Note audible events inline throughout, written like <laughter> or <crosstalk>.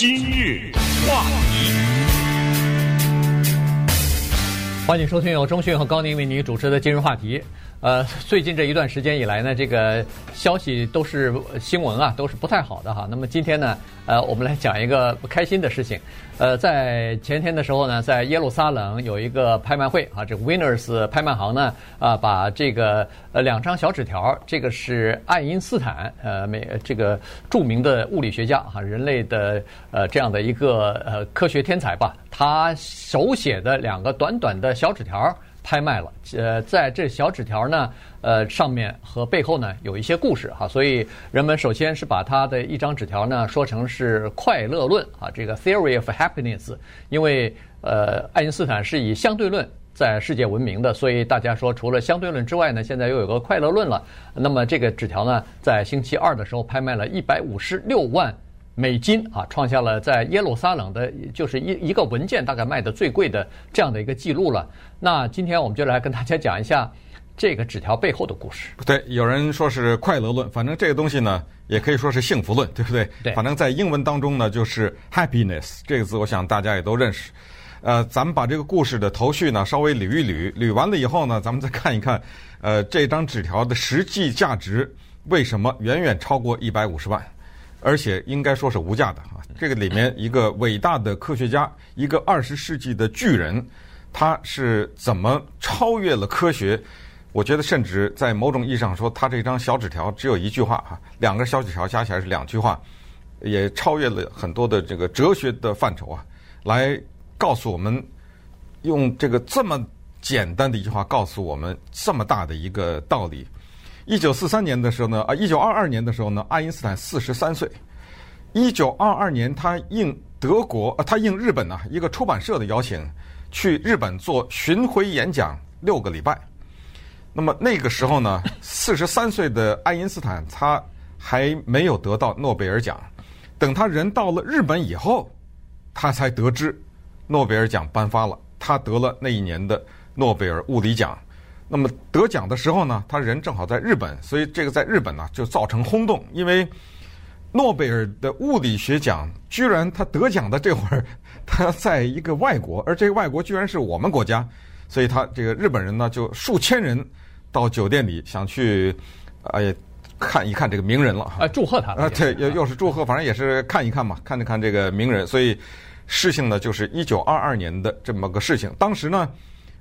今日话题，欢迎收听由中讯和高宁为您主持的今日话题。呃，<laughs> 最近这一段时间以来呢，这个消息都是新闻啊，都是不太好的哈。那么今天呢，呃，我们来讲一个不开心的事情。呃，在前天的时候呢，在耶路撒冷有一个拍卖会啊，这个 Winners 拍卖行呢，啊，把这个呃两张小纸条，这个是爱因斯坦，呃，美这个著名的物理学家哈，人类的呃这样的一个呃科学天才吧，他手写的两个短短的小纸条。拍卖了，呃，在这小纸条呢，呃，上面和背后呢有一些故事哈，所以人们首先是把他的一张纸条呢说成是快乐论啊，这个 theory of happiness，因为呃，爱因斯坦是以相对论在世界闻名的，所以大家说除了相对论之外呢，现在又有个快乐论了。那么这个纸条呢，在星期二的时候拍卖了一百五十六万。美金啊，创下了在耶路撒冷的，就是一一个文件大概卖的最贵的这样的一个记录了。那今天我们就来跟大家讲一下这个纸条背后的故事。对，有人说是快乐论，反正这个东西呢，也可以说是幸福论，对不对？对。反正在英文当中呢，就是 happiness 这个字，我想大家也都认识。呃，咱们把这个故事的头绪呢稍微捋一捋，捋完了以后呢，咱们再看一看，呃，这张纸条的实际价值为什么远远超过一百五十万。而且应该说是无价的啊！这个里面一个伟大的科学家，一个二十世纪的巨人，他是怎么超越了科学？我觉得甚至在某种意义上说，他这张小纸条只有一句话啊，两个小纸条加起来是两句话，也超越了很多的这个哲学的范畴啊，来告诉我们，用这个这么简单的一句话告诉我们这么大的一个道理。一九四三年的时候呢，啊，一九二二年的时候呢，爱因斯坦四十三岁。一九二二年，他应德国，啊，他应日本呢一个出版社的邀请，去日本做巡回演讲六个礼拜。那么那个时候呢，四十三岁的爱因斯坦他还没有得到诺贝尔奖。等他人到了日本以后，他才得知诺贝尔奖颁发了，他得了那一年的诺贝尔物理奖。那么得奖的时候呢，他人正好在日本，所以这个在日本呢就造成轰动，因为诺贝尔的物理学奖居然他得奖的这会儿，他在一个外国，而这个外国居然是我们国家，所以他这个日本人呢就数千人到酒店里想去，哎，看一看这个名人了。啊，祝贺他啊，对，又又是祝贺，反正也是看一看嘛，看一看这个名人，所以事情呢就是一九二二年的这么个事情，当时呢，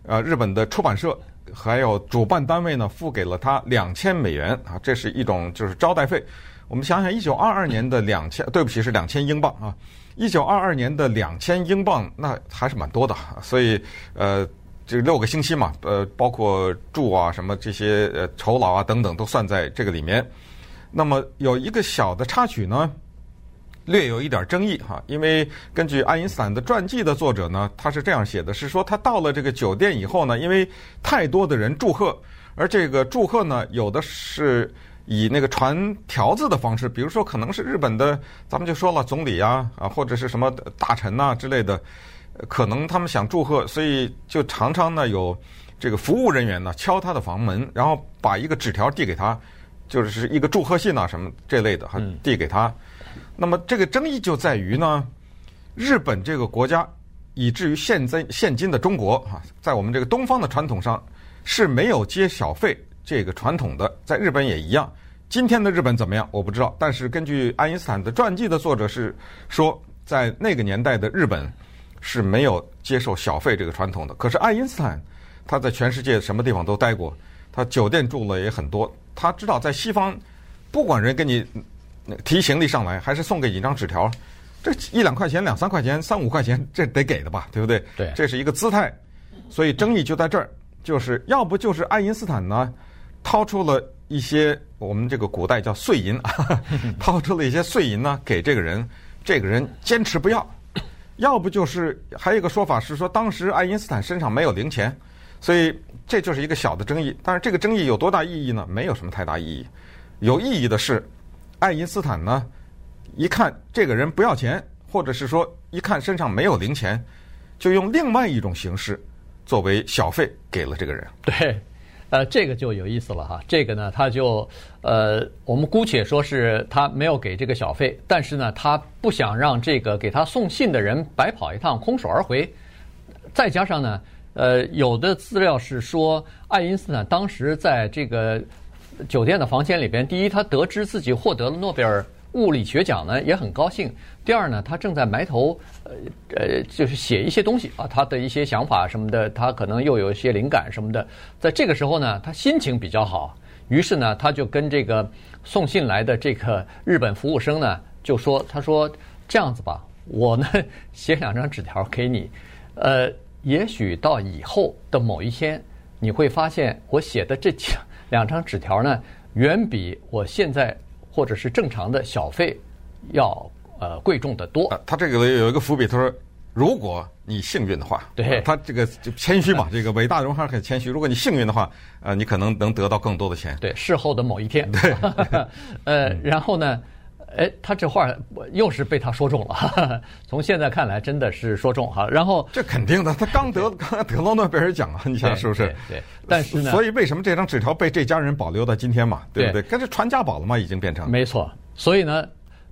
呃，日本的出版社。还有主办单位呢，付给了他两千美元啊，这是一种就是招待费。我们想想，一九二二年的两千，<coughs> 对不起，是两千英镑啊。一九二二年的两千英镑，那还是蛮多的。所以，呃，这六个星期嘛，呃，包括住啊什么这些呃酬劳啊等等，都算在这个里面。那么有一个小的插曲呢。略有一点争议哈，因为根据爱因斯坦的传记的作者呢，他是这样写的：是说他到了这个酒店以后呢，因为太多的人祝贺，而这个祝贺呢，有的是以那个传条子的方式，比如说可能是日本的，咱们就说了总理啊啊，或者是什么大臣呐之类的，可能他们想祝贺，所以就常常呢有这个服务人员呢敲他的房门，然后把一个纸条递给他，就是一个祝贺信啊什么这类的，还递给他。那么这个争议就在于呢，日本这个国家，以至于现在现今的中国啊，在我们这个东方的传统上是没有接小费这个传统的，在日本也一样。今天的日本怎么样？我不知道。但是根据爱因斯坦的传记的作者是说，在那个年代的日本是没有接受小费这个传统的。可是爱因斯坦他在全世界什么地方都待过，他酒店住了也很多，他知道在西方，不管人跟你。提行李上来，还是送给几张纸条，这一两块钱、两三块钱、三五块钱，这得给的吧，对不对？对，这是一个姿态，所以争议就在这儿，就是要不就是爱因斯坦呢，掏出了一些我们这个古代叫碎银，<laughs> 掏出了一些碎银呢给这个人，这个人坚持不要；要不就是还有一个说法是说，当时爱因斯坦身上没有零钱，所以这就是一个小的争议。但是这个争议有多大意义呢？没有什么太大意义，有意义的是。爱因斯坦呢，一看这个人不要钱，或者是说一看身上没有零钱，就用另外一种形式作为小费给了这个人。对，呃，这个就有意思了哈。这个呢，他就呃，我们姑且说是他没有给这个小费，但是呢，他不想让这个给他送信的人白跑一趟，空手而回。再加上呢，呃，有的资料是说，爱因斯坦当时在这个酒店的房间里边，第一，他得知自己获得了诺贝尔物理学奖呢，也很高兴；第二呢，他正在埋头呃呃，就是写一些东西啊，他的一些想法什么的，他可能又有一些灵感什么的。在这个时候呢，他心情比较好，于是呢，他就跟这个送信来的这个日本服务生呢，就说：“他说这样子吧，我呢写两张纸条给你。”呃，也许到以后的某一天，你会发现我写的这几两张纸条呢，远比我现在或者是正常的小费要呃贵重的多。啊，他这个有一个伏笔，他说，如果你幸运的话，对，他这个就谦虚嘛，<laughs> 这个伟大人还是很谦虚。如果你幸运的话，呃，你可能能得到更多的钱。对，事后的某一天，对，<laughs> 呃，然后呢？哎，他这话又是被他说中了。哈哈，从现在看来，真的是说中哈。然后这肯定的，他刚得刚得到诺贝尔奖啊，你想是不是？对。但是呢，所以为什么这张纸条被这家人保留到今天嘛？对不对？跟这传家宝了嘛，已经变成。没错。所以呢。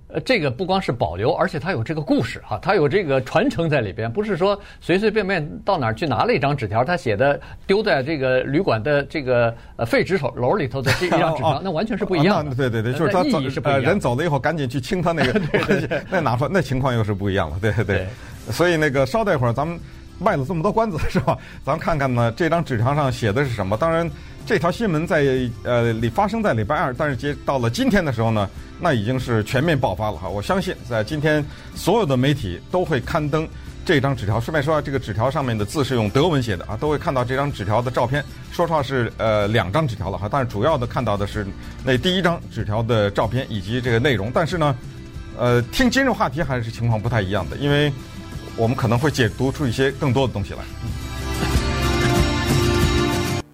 呃，这个不光是保留，而且它有这个故事哈，它有这个传承在里边，不是说随随便便到哪儿去拿了一张纸条，他写的丢在这个旅馆的这个呃废纸篓篓里头的这一张纸条，那完全是不一样的。对对对，就是他走呃人走了以后，赶紧去清他那个 <laughs> <laughs> 那哪说那情况又是不一样了。对对对，所以那个稍待一会儿，咱们卖了这么多关子是吧？<laughs> 咱们看看呢，这张纸条上写的是什么？当然。这条新闻在呃里发生在礼拜二，但是接到了今天的时候呢，那已经是全面爆发了哈。我相信在今天所有的媒体都会刊登这张纸条。顺便说，这个纸条上面的字是用德文写的啊，都会看到这张纸条的照片。说实话是呃两张纸条了哈，但是主要的看到的是那第一张纸条的照片以及这个内容。但是呢，呃，听今日话题还是情况不太一样的，因为我们可能会解读出一些更多的东西来。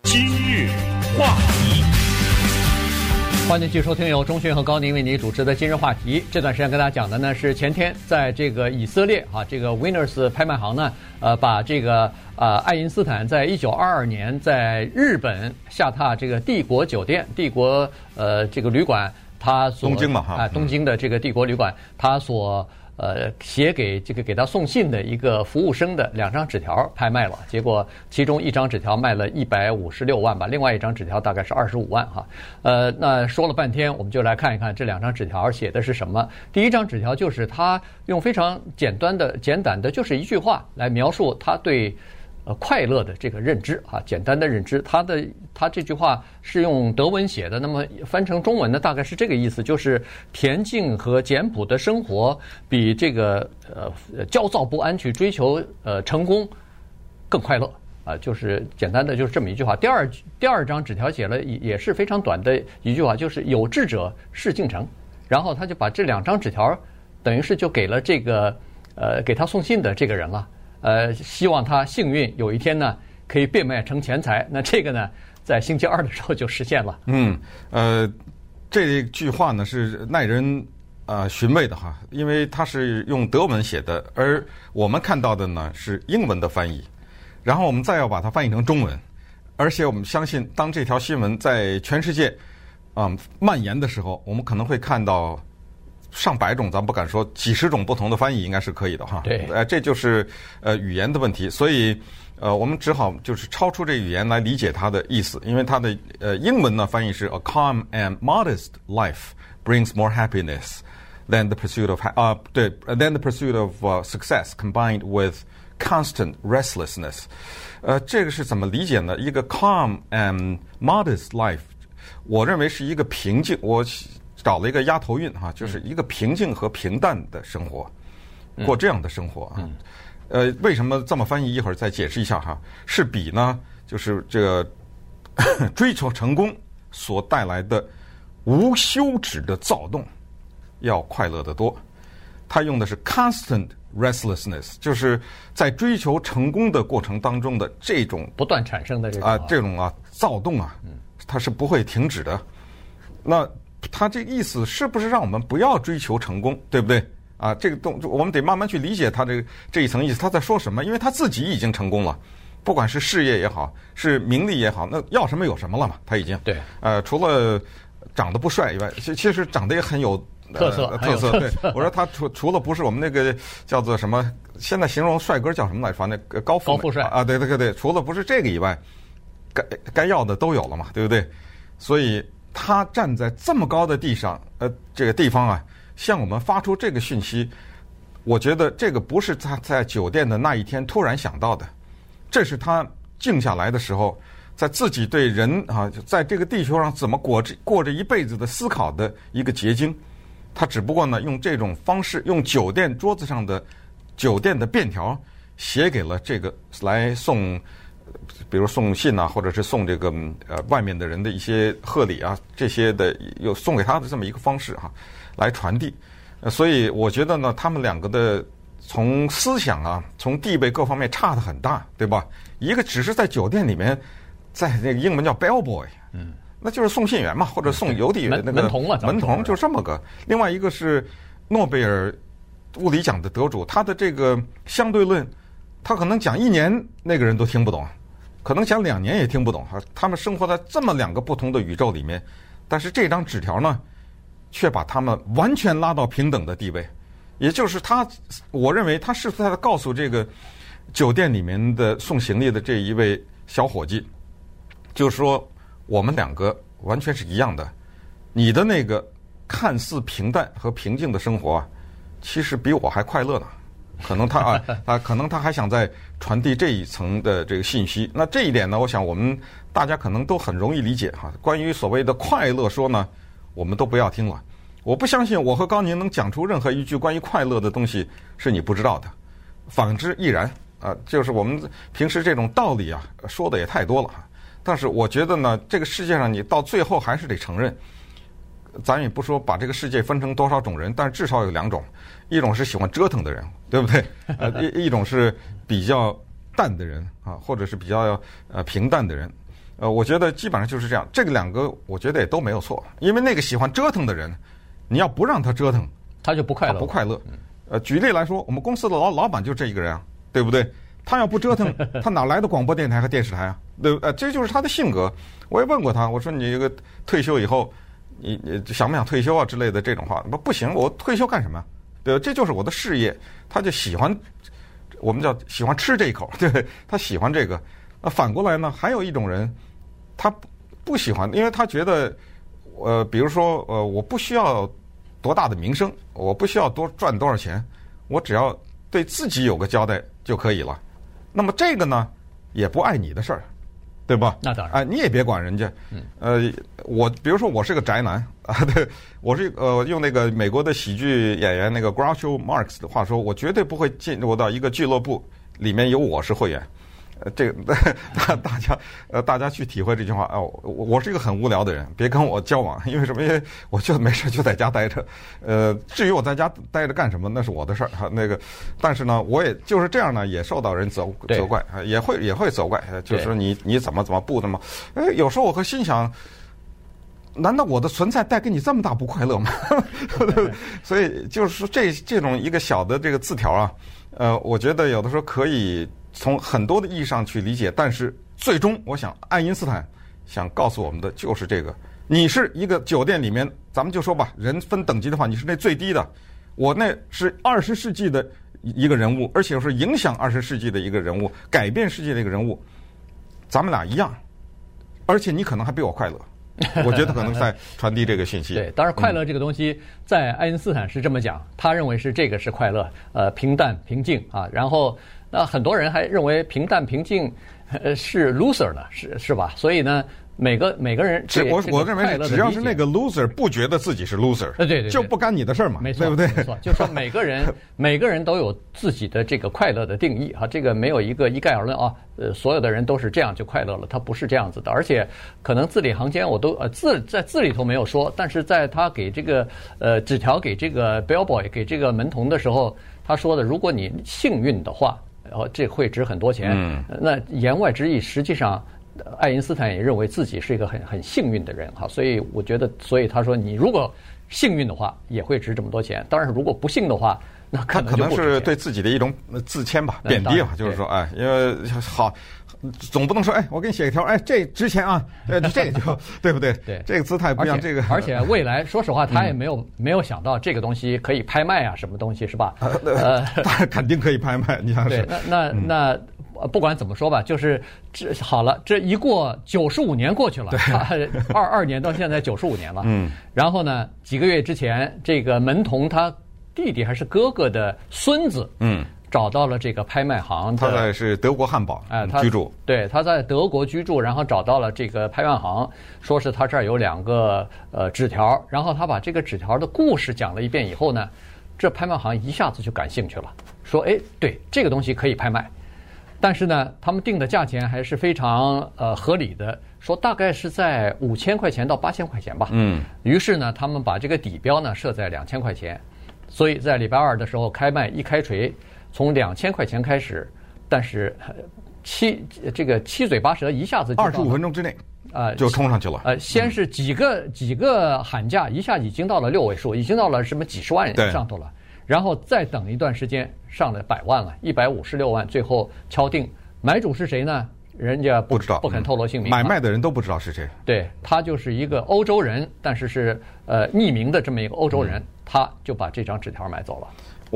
今日话题，欢迎继续收听由钟迅和高宁为您主持的今日话题。这段时间跟大家讲的呢是前天在这个以色列啊，这个 Winners 拍卖行呢，呃，把这个呃爱因斯坦在一九二二年在日本下榻这个帝国酒店、帝国呃这个旅馆，他所东京嘛哈，啊东京的这个帝国旅馆，他所。呃，写给这个给他送信的一个服务生的两张纸条拍卖了，结果其中一张纸条卖了一百五十六万吧，另外一张纸条大概是二十五万哈。呃，那说了半天，我们就来看一看这两张纸条写的是什么。第一张纸条就是他用非常简单的、简短的，就是一句话来描述他对。呃，快乐的这个认知啊，简单的认知，他的他这句话是用德文写的，那么翻成中文呢，大概是这个意思，就是恬静和简朴的生活比这个呃焦躁不安去追求呃成功更快乐啊，就是简单的就是这么一句话。第二第二张纸条写了也也是非常短的一句话，就是有志者事竟成，然后他就把这两张纸条等于是就给了这个呃给他送信的这个人了。呃，希望他幸运，有一天呢可以变卖成钱财。那这个呢，在星期二的时候就实现了。嗯，呃，这句话呢是耐人呃寻味的哈，因为它是用德文写的，而我们看到的呢是英文的翻译，然后我们再要把它翻译成中文，而且我们相信，当这条新闻在全世界啊、蔓延的时候，我们可能会看到。上百种，咱不敢说，几十种不同的翻译应该是可以的哈。对，呃，这就是呃语言的问题，所以呃我们只好就是超出这语言来理解它的意思，因为它的呃英文呢翻译是 A calm and modest life brings more happiness than the pursuit of 啊、uh, 对，than the pursuit of、uh, success combined with constant restlessness。呃，这个是怎么理解呢？一个 calm and modest life，我认为是一个平静我。 找了一个押头韵哈，就是一个平静和平淡的生活，过这样的生活啊。呃，为什么这么翻译？一会儿再解释一下哈。是比呢，就是这个 <laughs> 追求成功所带来的无休止的躁动要快乐得多。他用的是 constant restlessness，就是在追求成功的过程当中的这种不断产生的这种啊这种啊躁动啊，它是不会停止的。那。他这个意思是不是让我们不要追求成功，对不对？啊，这个动我们得慢慢去理解他这个这一层意思，他在说什么？因为他自己已经成功了，不管是事业也好，是名利也好，那要什么有什么了嘛，他已经对，呃，除了长得不帅以外，其其实长得也很有特色，特色。对，我说他除除了不是我们那个叫做什么，现在形容帅哥叫什么来着，那个高富高富帅啊，对对对对，除了不是这个以外，该该要的都有了嘛，对不对？所以他站在这么高的地上，呃，这个地方啊，向我们发出这个讯息。我觉得这个不是他在酒店的那一天突然想到的，这是他静下来的时候，在自己对人啊，在这个地球上怎么过这过着一辈子的思考的一个结晶。他只不过呢，用这种方式，用酒店桌子上的酒店的便条写给了这个来送，比如送信啊，或者是送这个呃外面的人的一些贺礼啊，这些的又送给他的这么一个方式哈、啊，来传递。所以我觉得呢，他们两个的从思想啊，从地位各方面差的很大，对吧？一个只是在酒店里面，在那个英文叫 bellboy，嗯，那就是送信员嘛，或者送邮递员那个门童嘛，门童就这么个。另外一个是诺贝尔物理奖的得主，他的这个相对论，他可能讲一年那个人都听不懂，可能讲两年也听不懂。哈，他们生活在这么两个不同的宇宙里面，但是这张纸条呢？却把他们完全拉到平等的地位，也就是他，我认为他是在告诉这个酒店里面的送行李的这一位小伙计，就说我们两个完全是一样的，你的那个看似平淡和平静的生活啊，其实比我还快乐呢。可能他啊啊，<laughs> 可能他还想再传递这一层的这个信息。那这一点呢，我想我们大家可能都很容易理解哈。关于所谓的快乐说呢。我们都不要听了，我不相信我和高宁能讲出任何一句关于快乐的东西是你不知道的，反之亦然啊。就是我们平时这种道理啊，说的也太多了哈。但是我觉得呢，这个世界上你到最后还是得承认，咱也不说把这个世界分成多少种人，但是至少有两种，一种是喜欢折腾的人，对不对？呃，一一种是比较淡的人啊，或者是比较呃平淡的人。呃，我觉得基本上就是这样。这个两个，我觉得也都没有错。因为那个喜欢折腾的人，你要不让他折腾，他就不快乐，不快乐。呃，举例来说，我们公司的老老板就这一个人啊，对不对？他要不折腾，他哪来的广播电台和电视台啊？对，呃，这就是他的性格。我也问过他，我说你这个退休以后，你你想不想退休啊之类的这种话？不，不行，我退休干什么？对，这就是我的事业。他就喜欢，我们叫喜欢吃这一口，<laughs> 对，他喜欢这个。那反过来呢？还有一种人，他不不喜欢，因为他觉得，呃，比如说，呃，我不需要多大的名声，我不需要多赚多少钱，我只要对自己有个交代就可以了。那么这个呢，也不碍你的事儿，对吧？那当然，哎，你也别管人家。呃，我比如说，我是个宅男啊，对，我是呃，用那个美国的喜剧演员那个 Groucho Marx 的话说，我绝对不会进入到一个俱乐部里面有我是会员。呃，这个 <laughs> 大大家呃，大家去体会这句话哦。我我是一个很无聊的人，别跟我交往，因为什么？因为我就没事就在家待着。呃，至于我在家待着干什么，那是我的事儿哈。那个，但是呢，我也就是这样呢，也受到人责责怪，也会也会责怪，就是说你你怎么怎么不怎么？哎，有时候我会心想，难道我的存在带给你这么大不快乐吗？<laughs> 所以就是说这这种一个小的这个字条啊，呃，我觉得有的时候可以。从很多的意义上去理解，但是最终，我想爱因斯坦想告诉我们的就是这个：你是一个酒店里面，咱们就说吧，人分等级的话，你是那最低的，我那是二十世纪的一个人物，而且是影响二十世纪的一个人物，改变世界的一个人物，咱们俩一样，而且你可能还比我快乐。<laughs> 我觉得可能在传递这个信息。对，当然快乐这个东西，在爱因斯坦是这么讲，他认为是这个是快乐，呃，平淡平静啊，然后。那很多人还认为平淡平静，呃，是 loser 呢，是是吧？所以呢，每个每个人，只我我认为只要是那个 loser 不觉得自己是 loser，对对对，就不干你的事儿嘛，没错，对不对？没错，就是说 <laughs> 每个人每个人都有自己的这个快乐的定义啊，这个没有一个一概而论啊。呃，所有的人都是这样就快乐了，他不是这样子的，而且可能字里行间我都呃字在字里头没有说，但是在他给这个呃纸条给这个 bellboy 给这个门童的时候，他说的，如果你幸运的话。然后这会值很多钱。嗯，那言外之意，实际上，爱因斯坦也认为自己是一个很很幸运的人哈。所以我觉得，所以他说，你如果幸运的话，也会值这么多钱。当然，如果不幸的话，那可能，可能是对自己的一种自谦吧，贬低吧，就是说，哎，因为好，总不能说，哎，我给你写一条，哎，这值钱啊，<laughs> 呃，这个就对不对？<laughs> 对，这个姿态不一样。这个，而且未来，<laughs> 说实话，他也没有没有想到这个东西可以拍卖啊，什么东西是吧？呃，他肯定可以拍卖。你想对？那那那。不管怎么说吧，就是这好了，这一过九十五年过去了，二二年到现在九十五年了。嗯，然后呢，几个月之前，这个门童他弟弟还是哥哥的孙子，嗯，找到了这个拍卖行。他在是德国汉堡哎，他居住。对，他在德国居住，然后找到了这个拍卖行，说是他这儿有两个呃纸条，然后他把这个纸条的故事讲了一遍以后呢，这拍卖行一下子就感兴趣了，说哎，对，这个东西可以拍卖。但是呢，他们定的价钱还是非常呃合理的，说大概是在五千块钱到八千块钱吧。嗯。于是呢，他们把这个底标呢设在两千块钱，所以在礼拜二的时候开卖一开锤，从两千块钱开始，但是七这个七嘴八舌一下子二十五分钟之内啊就冲上去了。呃，先是几个几个喊价，一下已经到了六位数，已经到了什么几十万人上头了。然后再等一段时间，上了百万了，一百五十六万，最后敲定买主是谁呢？人家不，不知道，不肯透露姓名。买卖的人都不知道是谁。对，他就是一个欧洲人，但是是呃匿名的这么一个欧洲人，他就把这张纸条买走了。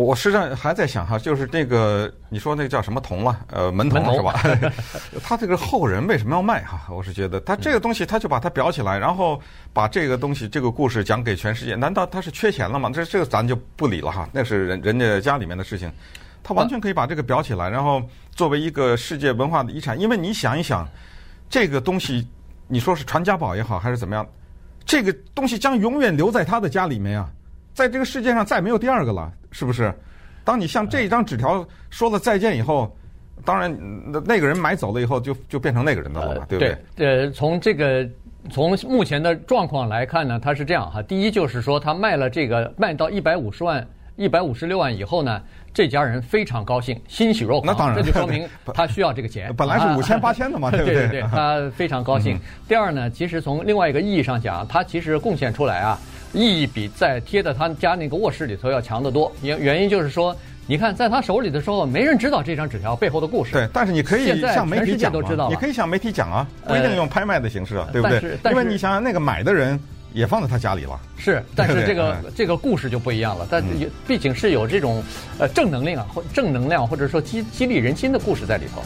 我实际上还在想哈，就是那个你说那个叫什么铜了，呃，门童是吧？<laughs> 他这个后人为什么要卖哈？我是觉得他这个东西他就把它裱起来，然后把这个东西这个故事讲给全世界。难道他是缺钱了吗？这这个咱就不理了哈，那是人人家家里面的事情。他完全可以把这个裱起来，然后作为一个世界文化的遗产。因为你想一想，这个东西你说是传家宝也好，还是怎么样，这个东西将永远留在他的家里面啊。在这个世界上再没有第二个了，是不是？当你像这一张纸条说了再见以后，当然那那个人买走了以后就，就就变成那个人的了嘛，对不对？对，呃，从这个从目前的状况来看呢，他是这样哈。第一就是说，他卖了这个卖到一百五十万、一百五十六万以后呢，这家人非常高兴，欣喜若狂。那当然，这就说明 <laughs> 他需要这个钱。<laughs> 本来是五千八千的嘛，对不对？对对对，他非常高兴。嗯、第二呢，其实从另外一个意义上讲，他其实贡献出来啊。意义比在贴在他家那个卧室里头要强得多。原原因就是说，你看在他手里的时候，没人知道这张纸条背后的故事。对，但是你可以向媒体讲啊，你可以向媒体讲啊，不一定用拍卖的形式啊，对不对？因为你想想，那个买的人也放在他家里了。是，但是这个这个故事就不一样了。但毕竟是有这种呃正能量或正能量或者说激激励人心的故事在里头。